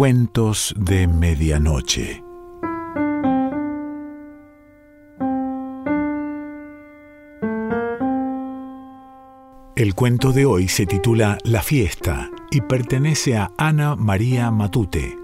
Cuentos de Medianoche. El cuento de hoy se titula La fiesta y pertenece a Ana María Matute.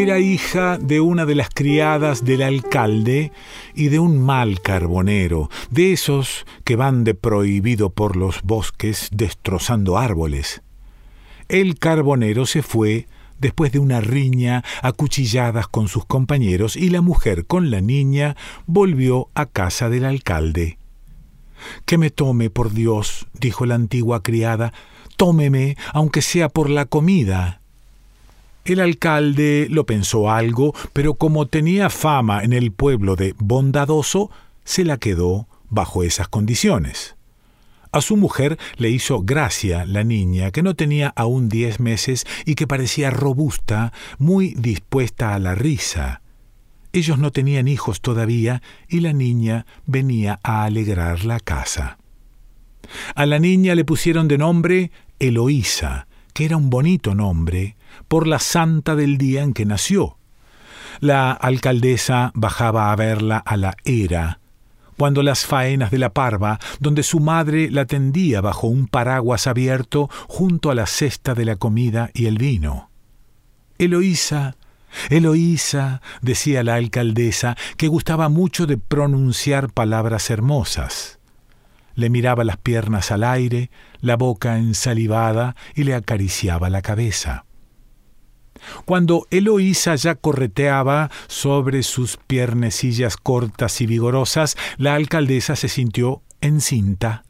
Era hija de una de las criadas del alcalde y de un mal carbonero, de esos que van de prohibido por los bosques destrozando árboles. El carbonero se fue después de una riña a cuchilladas con sus compañeros y la mujer con la niña volvió a casa del alcalde. Que me tome, por Dios, dijo la antigua criada, tómeme, aunque sea por la comida. El alcalde lo pensó algo, pero como tenía fama en el pueblo de bondadoso, se la quedó bajo esas condiciones. A su mujer le hizo gracia la niña, que no tenía aún diez meses y que parecía robusta, muy dispuesta a la risa. Ellos no tenían hijos todavía y la niña venía a alegrar la casa. A la niña le pusieron de nombre Eloísa, que era un bonito nombre, por la santa del día en que nació. La alcaldesa bajaba a verla a la era, cuando las faenas de la parva, donde su madre la tendía bajo un paraguas abierto junto a la cesta de la comida y el vino. Eloísa, Eloísa, decía la alcaldesa, que gustaba mucho de pronunciar palabras hermosas. Le miraba las piernas al aire, la boca ensalivada y le acariciaba la cabeza. Cuando Eloísa ya correteaba sobre sus piernecillas cortas y vigorosas, la alcaldesa se sintió encinta.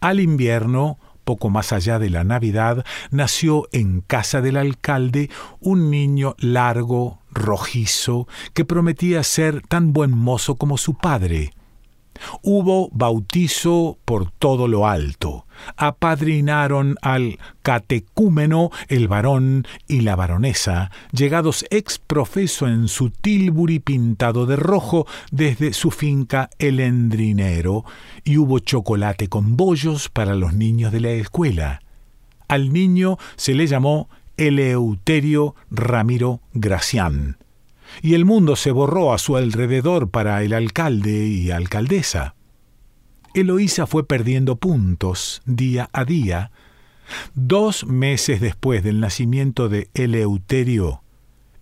Al invierno, poco más allá de la Navidad, nació en casa del alcalde un niño largo, rojizo, que prometía ser tan buen mozo como su padre. Hubo bautizo por todo lo alto. Apadrinaron al catecúmeno, el varón y la baronesa, llegados ex profeso en su Tilbury pintado de rojo desde su finca El Endrinero, y hubo chocolate con bollos para los niños de la escuela. Al niño se le llamó Eleuterio Ramiro Gracián y el mundo se borró a su alrededor para el alcalde y alcaldesa. Eloísa fue perdiendo puntos día a día. Dos meses después del nacimiento de Eleuterio,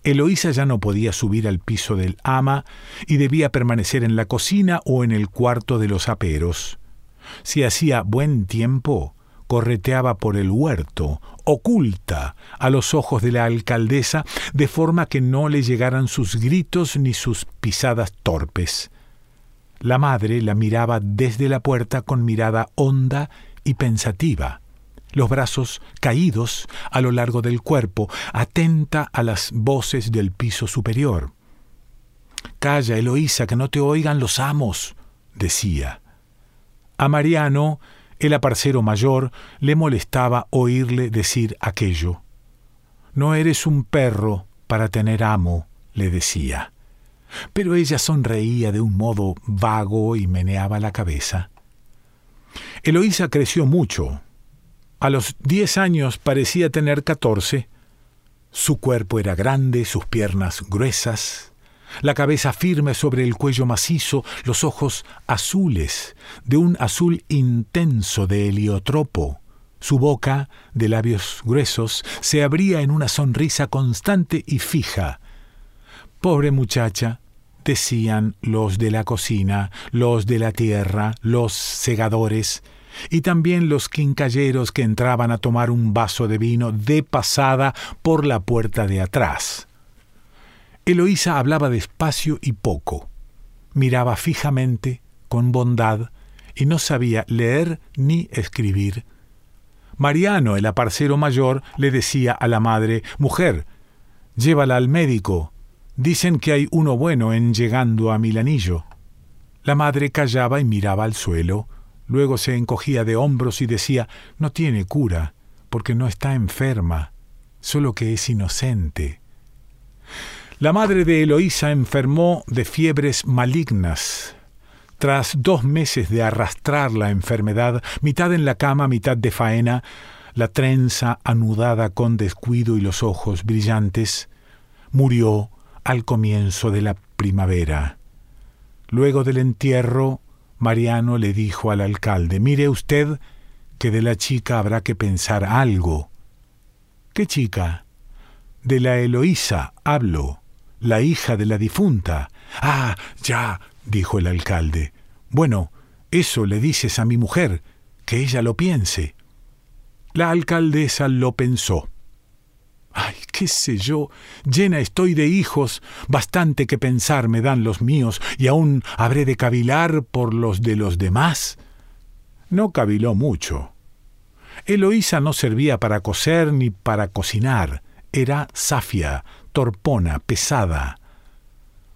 Eloísa ya no podía subir al piso del ama y debía permanecer en la cocina o en el cuarto de los aperos. Si hacía buen tiempo, correteaba por el huerto, oculta a los ojos de la alcaldesa, de forma que no le llegaran sus gritos ni sus pisadas torpes. La madre la miraba desde la puerta con mirada honda y pensativa, los brazos caídos a lo largo del cuerpo, atenta a las voces del piso superior. Calla, Eloísa, que no te oigan los amos, decía. A Mariano el aparcero mayor le molestaba oírle decir aquello. No eres un perro para tener amo, le decía. Pero ella sonreía de un modo vago y meneaba la cabeza. Eloísa creció mucho. A los diez años parecía tener catorce. Su cuerpo era grande, sus piernas gruesas, la cabeza firme sobre el cuello macizo, los ojos azules, de un azul intenso de heliotropo. Su boca, de labios gruesos, se abría en una sonrisa constante y fija. Pobre muchacha, decían los de la cocina, los de la tierra, los segadores, y también los quincalleros que entraban a tomar un vaso de vino de pasada por la puerta de atrás. Eloísa hablaba despacio y poco, miraba fijamente, con bondad, y no sabía leer ni escribir. Mariano, el aparcero mayor, le decía a la madre Mujer, llévala al médico. Dicen que hay uno bueno en llegando a Milanillo. La madre callaba y miraba al suelo. Luego se encogía de hombros y decía No tiene cura. porque no está enferma, solo que es inocente. La madre de Eloísa enfermó de fiebres malignas. Tras dos meses de arrastrar la enfermedad, mitad en la cama, mitad de faena, la trenza anudada con descuido y los ojos brillantes, murió al comienzo de la primavera. Luego del entierro, Mariano le dijo al alcalde, mire usted que de la chica habrá que pensar algo. ¿Qué chica? De la Eloísa hablo la hija de la difunta. Ah, ya, dijo el alcalde. Bueno, eso le dices a mi mujer, que ella lo piense. La alcaldesa lo pensó. Ay, qué sé yo, llena estoy de hijos, bastante que pensar me dan los míos, y aún habré de cavilar por los de los demás. No caviló mucho. Eloísa no servía para coser ni para cocinar, era safia, torpona, pesada.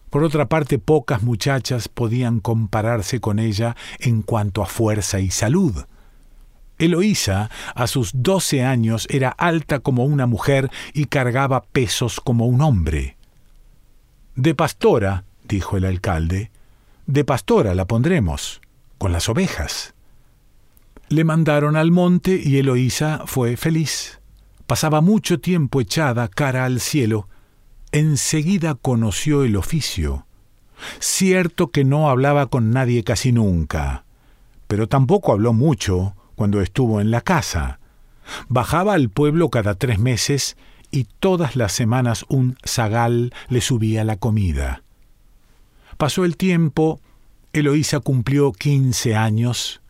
Por otra parte, pocas muchachas podían compararse con ella en cuanto a fuerza y salud. Eloísa, a sus doce años, era alta como una mujer y cargaba pesos como un hombre. De pastora, dijo el alcalde, de pastora la pondremos, con las ovejas. Le mandaron al monte y Eloísa fue feliz. Pasaba mucho tiempo echada cara al cielo, enseguida conoció el oficio. Cierto que no hablaba con nadie casi nunca, pero tampoco habló mucho cuando estuvo en la casa. Bajaba al pueblo cada tres meses y todas las semanas un zagal le subía la comida. Pasó el tiempo, Eloísa cumplió quince años,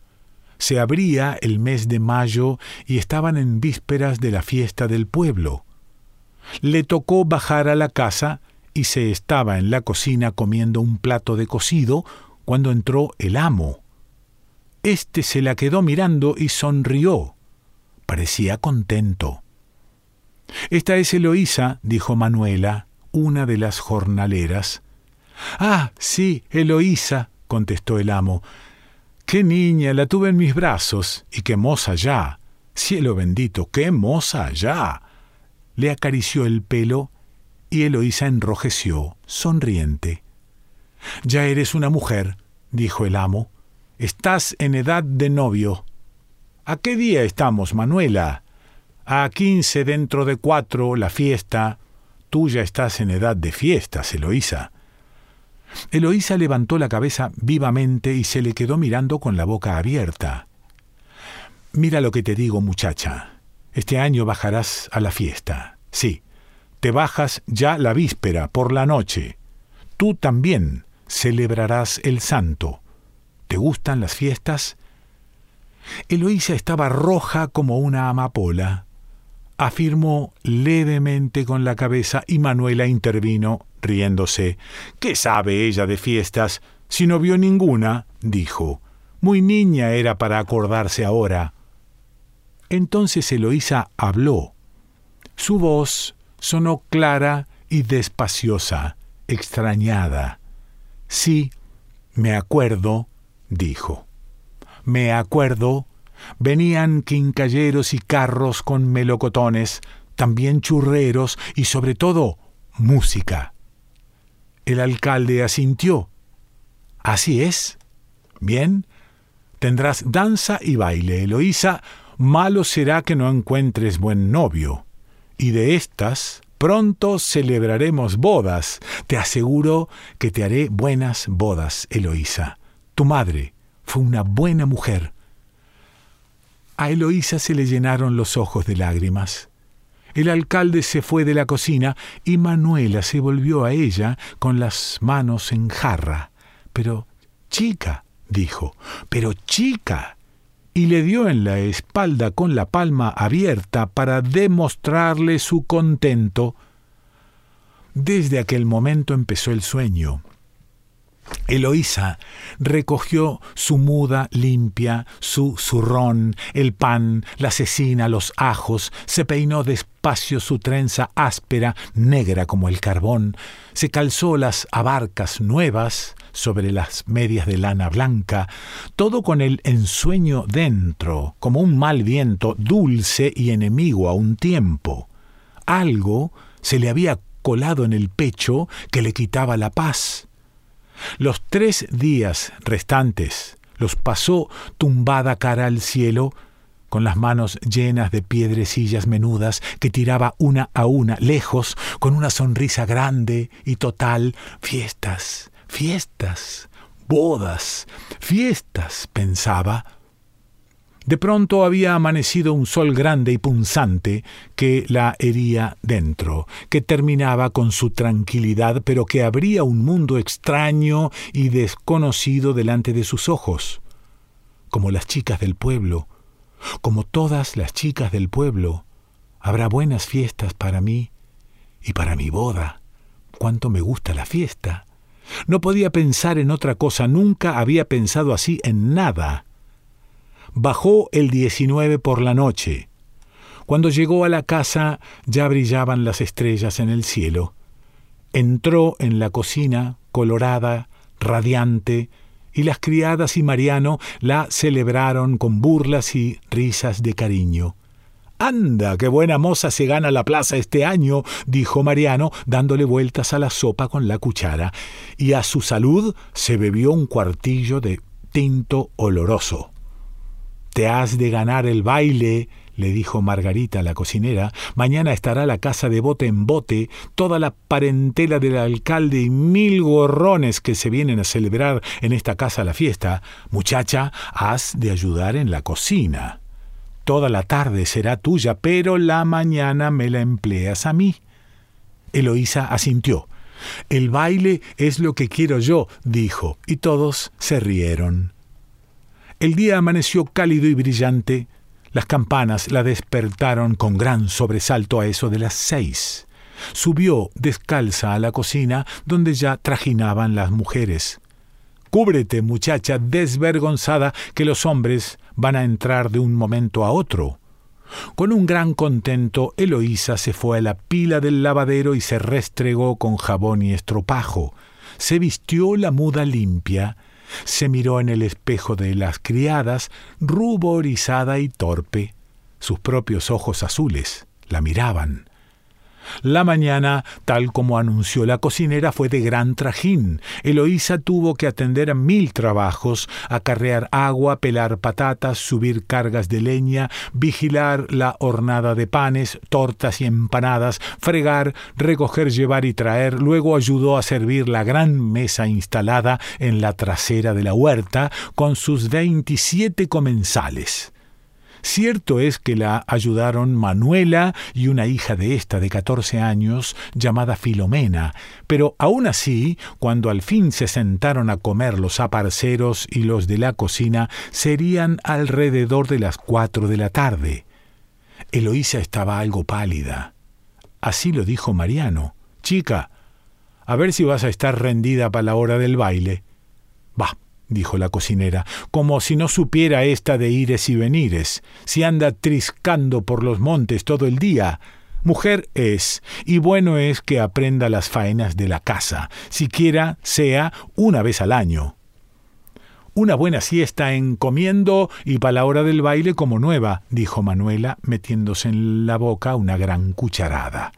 se abría el mes de mayo y estaban en vísperas de la fiesta del pueblo le tocó bajar a la casa y se estaba en la cocina comiendo un plato de cocido cuando entró el amo. Este se la quedó mirando y sonrió. Parecía contento. Esta es Eloísa, dijo Manuela, una de las jornaleras. Ah, sí, Eloísa, contestó el amo. Qué niña, la tuve en mis brazos, y qué moza ya. Cielo bendito, qué moza ya le acarició el pelo y Eloísa enrojeció, sonriente. Ya eres una mujer, dijo el amo. Estás en edad de novio. ¿A qué día estamos, Manuela? A quince dentro de cuatro, la fiesta. Tú ya estás en edad de fiestas, Eloísa. Eloísa levantó la cabeza vivamente y se le quedó mirando con la boca abierta. Mira lo que te digo, muchacha. Este año bajarás a la fiesta. Sí, te bajas ya la víspera, por la noche. Tú también celebrarás el santo. ¿Te gustan las fiestas? Eloísa estaba roja como una amapola. Afirmó levemente con la cabeza y Manuela intervino, riéndose. ¿Qué sabe ella de fiestas? Si no vio ninguna, dijo. Muy niña era para acordarse ahora. Entonces Eloísa habló. Su voz sonó clara y despaciosa, extrañada. Sí, me acuerdo, dijo. Me acuerdo, venían quincalleros y carros con melocotones, también churreros y sobre todo música. El alcalde asintió. Así es. Bien, tendrás danza y baile, Eloísa, malo será que no encuentres buen novio. Y de estas pronto celebraremos bodas. Te aseguro que te haré buenas bodas, Eloísa. Tu madre fue una buena mujer. A Eloísa se le llenaron los ojos de lágrimas. El alcalde se fue de la cocina y Manuela se volvió a ella con las manos en jarra. Pero, chica, dijo, pero chica, y le dio en la espalda con la palma abierta para demostrarle su contento. Desde aquel momento empezó el sueño. Eloísa recogió su muda limpia, su zurrón, el pan, la cecina, los ajos, se peinó despacio su trenza áspera, negra como el carbón, se calzó las abarcas nuevas sobre las medias de lana blanca, todo con el ensueño dentro, como un mal viento dulce y enemigo a un tiempo. Algo se le había colado en el pecho que le quitaba la paz los tres días restantes los pasó tumbada cara al cielo, con las manos llenas de piedrecillas menudas que tiraba una a una lejos, con una sonrisa grande y total. Fiestas, fiestas, bodas, fiestas, pensaba, de pronto había amanecido un sol grande y punzante que la hería dentro, que terminaba con su tranquilidad, pero que abría un mundo extraño y desconocido delante de sus ojos, como las chicas del pueblo, como todas las chicas del pueblo. Habrá buenas fiestas para mí y para mi boda. Cuánto me gusta la fiesta. No podía pensar en otra cosa, nunca había pensado así en nada bajó el 19 por la noche. Cuando llegó a la casa ya brillaban las estrellas en el cielo. Entró en la cocina, colorada, radiante, y las criadas y Mariano la celebraron con burlas y risas de cariño. Anda, qué buena moza se gana la plaza este año, dijo Mariano, dándole vueltas a la sopa con la cuchara, y a su salud se bebió un cuartillo de tinto oloroso. Te has de ganar el baile, le dijo Margarita, la cocinera. Mañana estará la casa de bote en bote, toda la parentela del alcalde y mil gorrones que se vienen a celebrar en esta casa la fiesta. Muchacha, has de ayudar en la cocina. Toda la tarde será tuya, pero la mañana me la empleas a mí. Eloísa asintió. El baile es lo que quiero yo, dijo, y todos se rieron. El día amaneció cálido y brillante. Las campanas la despertaron con gran sobresalto a eso de las seis. Subió descalza a la cocina donde ya trajinaban las mujeres. Cúbrete, muchacha desvergonzada, que los hombres van a entrar de un momento a otro. Con un gran contento, Eloísa se fue a la pila del lavadero y se restregó con jabón y estropajo. Se vistió la muda limpia se miró en el espejo de las criadas, ruborizada y torpe. Sus propios ojos azules la miraban. La mañana, tal como anunció la cocinera, fue de gran trajín. Eloísa tuvo que atender a mil trabajos, acarrear agua, pelar patatas, subir cargas de leña, vigilar la hornada de panes, tortas y empanadas, fregar, recoger, llevar y traer. Luego ayudó a servir la gran mesa instalada en la trasera de la huerta con sus veintisiete comensales. Cierto es que la ayudaron Manuela y una hija de esta de catorce años llamada Filomena, pero aún así, cuando al fin se sentaron a comer los aparceros y los de la cocina, serían alrededor de las cuatro de la tarde. Eloísa estaba algo pálida. Así lo dijo Mariano. Chica, a ver si vas a estar rendida para la hora del baile. Bah, dijo la cocinera, como si no supiera esta de ires y venires, si anda triscando por los montes todo el día. Mujer es, y bueno es que aprenda las faenas de la casa, siquiera sea una vez al año. Una buena siesta en comiendo y para la hora del baile como nueva, dijo Manuela, metiéndose en la boca una gran cucharada.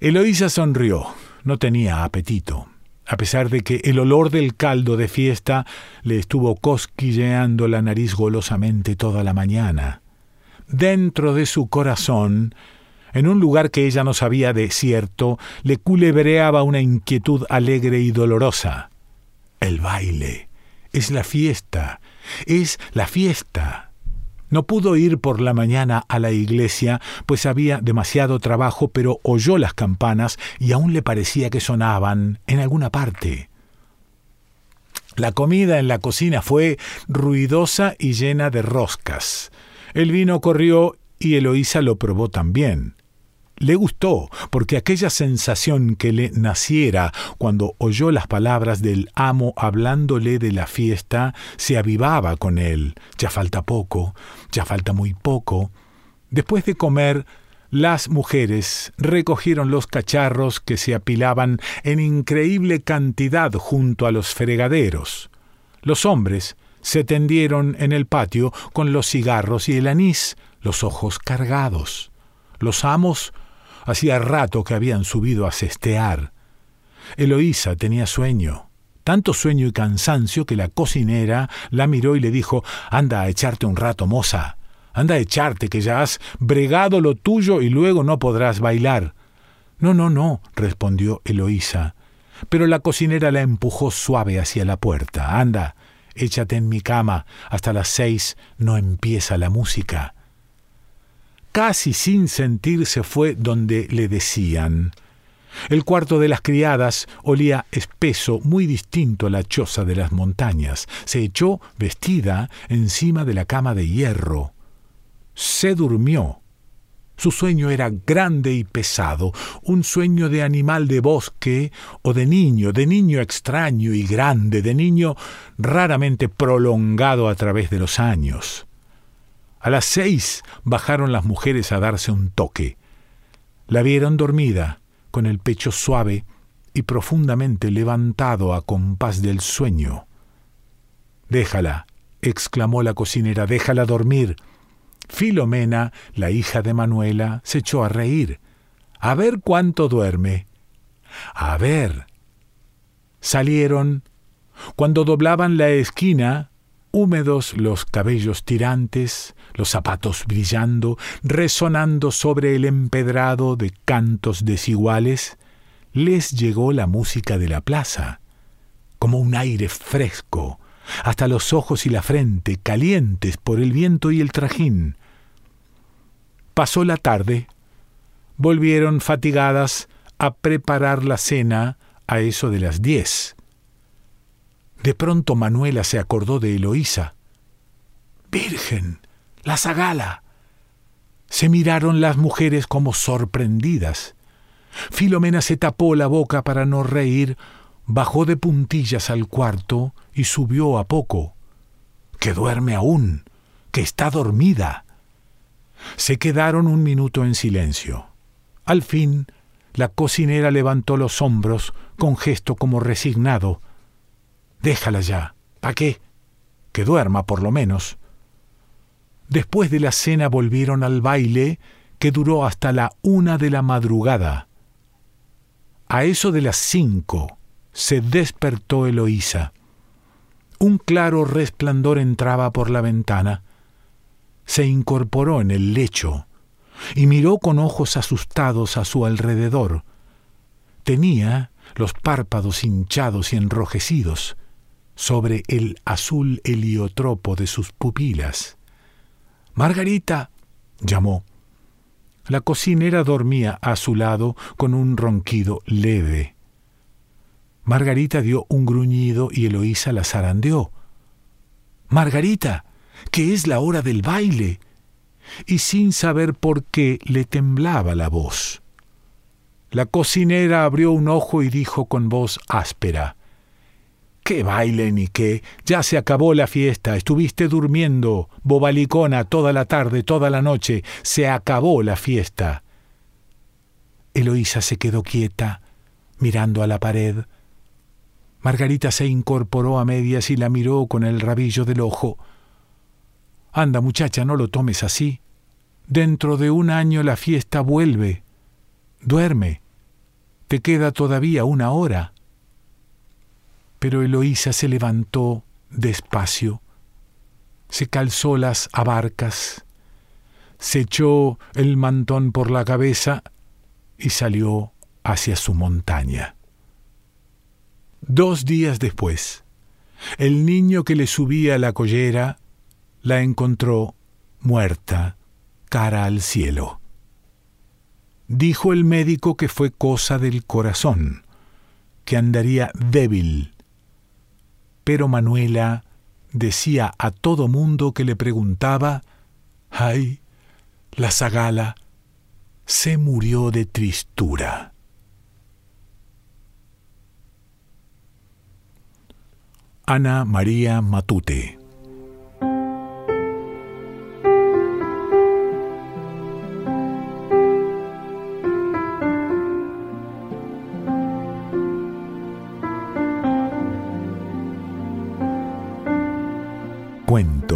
Eloísa sonrió. No tenía apetito a pesar de que el olor del caldo de fiesta le estuvo cosquilleando la nariz golosamente toda la mañana. Dentro de su corazón, en un lugar que ella no sabía de cierto, le culebreaba una inquietud alegre y dolorosa. El baile. Es la fiesta. Es la fiesta. No pudo ir por la mañana a la iglesia, pues había demasiado trabajo, pero oyó las campanas y aún le parecía que sonaban en alguna parte. La comida en la cocina fue ruidosa y llena de roscas. El vino corrió y Eloísa lo probó también. Le gustó, porque aquella sensación que le naciera cuando oyó las palabras del amo hablándole de la fiesta se avivaba con él. Ya falta poco, ya falta muy poco. Después de comer, las mujeres recogieron los cacharros que se apilaban en increíble cantidad junto a los fregaderos. Los hombres se tendieron en el patio con los cigarros y el anís, los ojos cargados. Los amos hacía rato que habían subido a cestear. Eloísa tenía sueño, tanto sueño y cansancio que la cocinera la miró y le dijo Anda a echarte un rato, moza. Anda a echarte, que ya has bregado lo tuyo y luego no podrás bailar. No, no, no, respondió Eloísa. Pero la cocinera la empujó suave hacia la puerta. Anda, échate en mi cama. Hasta las seis no empieza la música. Casi sin sentirse fue donde le decían. El cuarto de las criadas olía espeso, muy distinto a la choza de las montañas. Se echó vestida encima de la cama de hierro se durmió. Su sueño era grande y pesado, un sueño de animal de bosque o de niño, de niño extraño y grande, de niño raramente prolongado a través de los años. A las seis bajaron las mujeres a darse un toque. La vieron dormida, con el pecho suave y profundamente levantado a compás del sueño. Déjala, exclamó la cocinera, déjala dormir. Filomena, la hija de Manuela, se echó a reír. A ver cuánto duerme. A ver. Salieron. Cuando doblaban la esquina, húmedos los cabellos tirantes, los zapatos brillando, resonando sobre el empedrado de cantos desiguales, les llegó la música de la plaza, como un aire fresco, hasta los ojos y la frente calientes por el viento y el trajín. Pasó la tarde, volvieron fatigadas a preparar la cena a eso de las diez. De pronto Manuela se acordó de Eloísa. Virgen, la zagala. Se miraron las mujeres como sorprendidas. Filomena se tapó la boca para no reír bajó de puntillas al cuarto y subió a poco. Que duerme aún, que está dormida. Se quedaron un minuto en silencio. Al fin, la cocinera levantó los hombros con gesto como resignado. Déjala ya. ¿Para qué? Que duerma por lo menos. Después de la cena volvieron al baile, que duró hasta la una de la madrugada. A eso de las cinco, se despertó Eloísa. Un claro resplandor entraba por la ventana. Se incorporó en el lecho y miró con ojos asustados a su alrededor. Tenía los párpados hinchados y enrojecidos sobre el azul heliotropo de sus pupilas. Margarita, llamó. La cocinera dormía a su lado con un ronquido leve. Margarita dio un gruñido y Eloísa la zarandeó. Margarita, que es la hora del baile. Y sin saber por qué le temblaba la voz. La cocinera abrió un ojo y dijo con voz áspera ¿Qué baile ni qué? Ya se acabó la fiesta, estuviste durmiendo, bobalicona, toda la tarde, toda la noche, se acabó la fiesta. Eloísa se quedó quieta, mirando a la pared, Margarita se incorporó a medias y la miró con el rabillo del ojo. Anda, muchacha, no lo tomes así. Dentro de un año la fiesta vuelve. Duerme. Te queda todavía una hora. Pero Eloísa se levantó despacio, se calzó las abarcas, se echó el mantón por la cabeza y salió hacia su montaña. Dos días después, el niño que le subía la collera la encontró muerta, cara al cielo. Dijo el médico que fue cosa del corazón, que andaría débil. Pero Manuela decía a todo mundo que le preguntaba, ¡ay, la zagala! se murió de tristura. Ana María Matute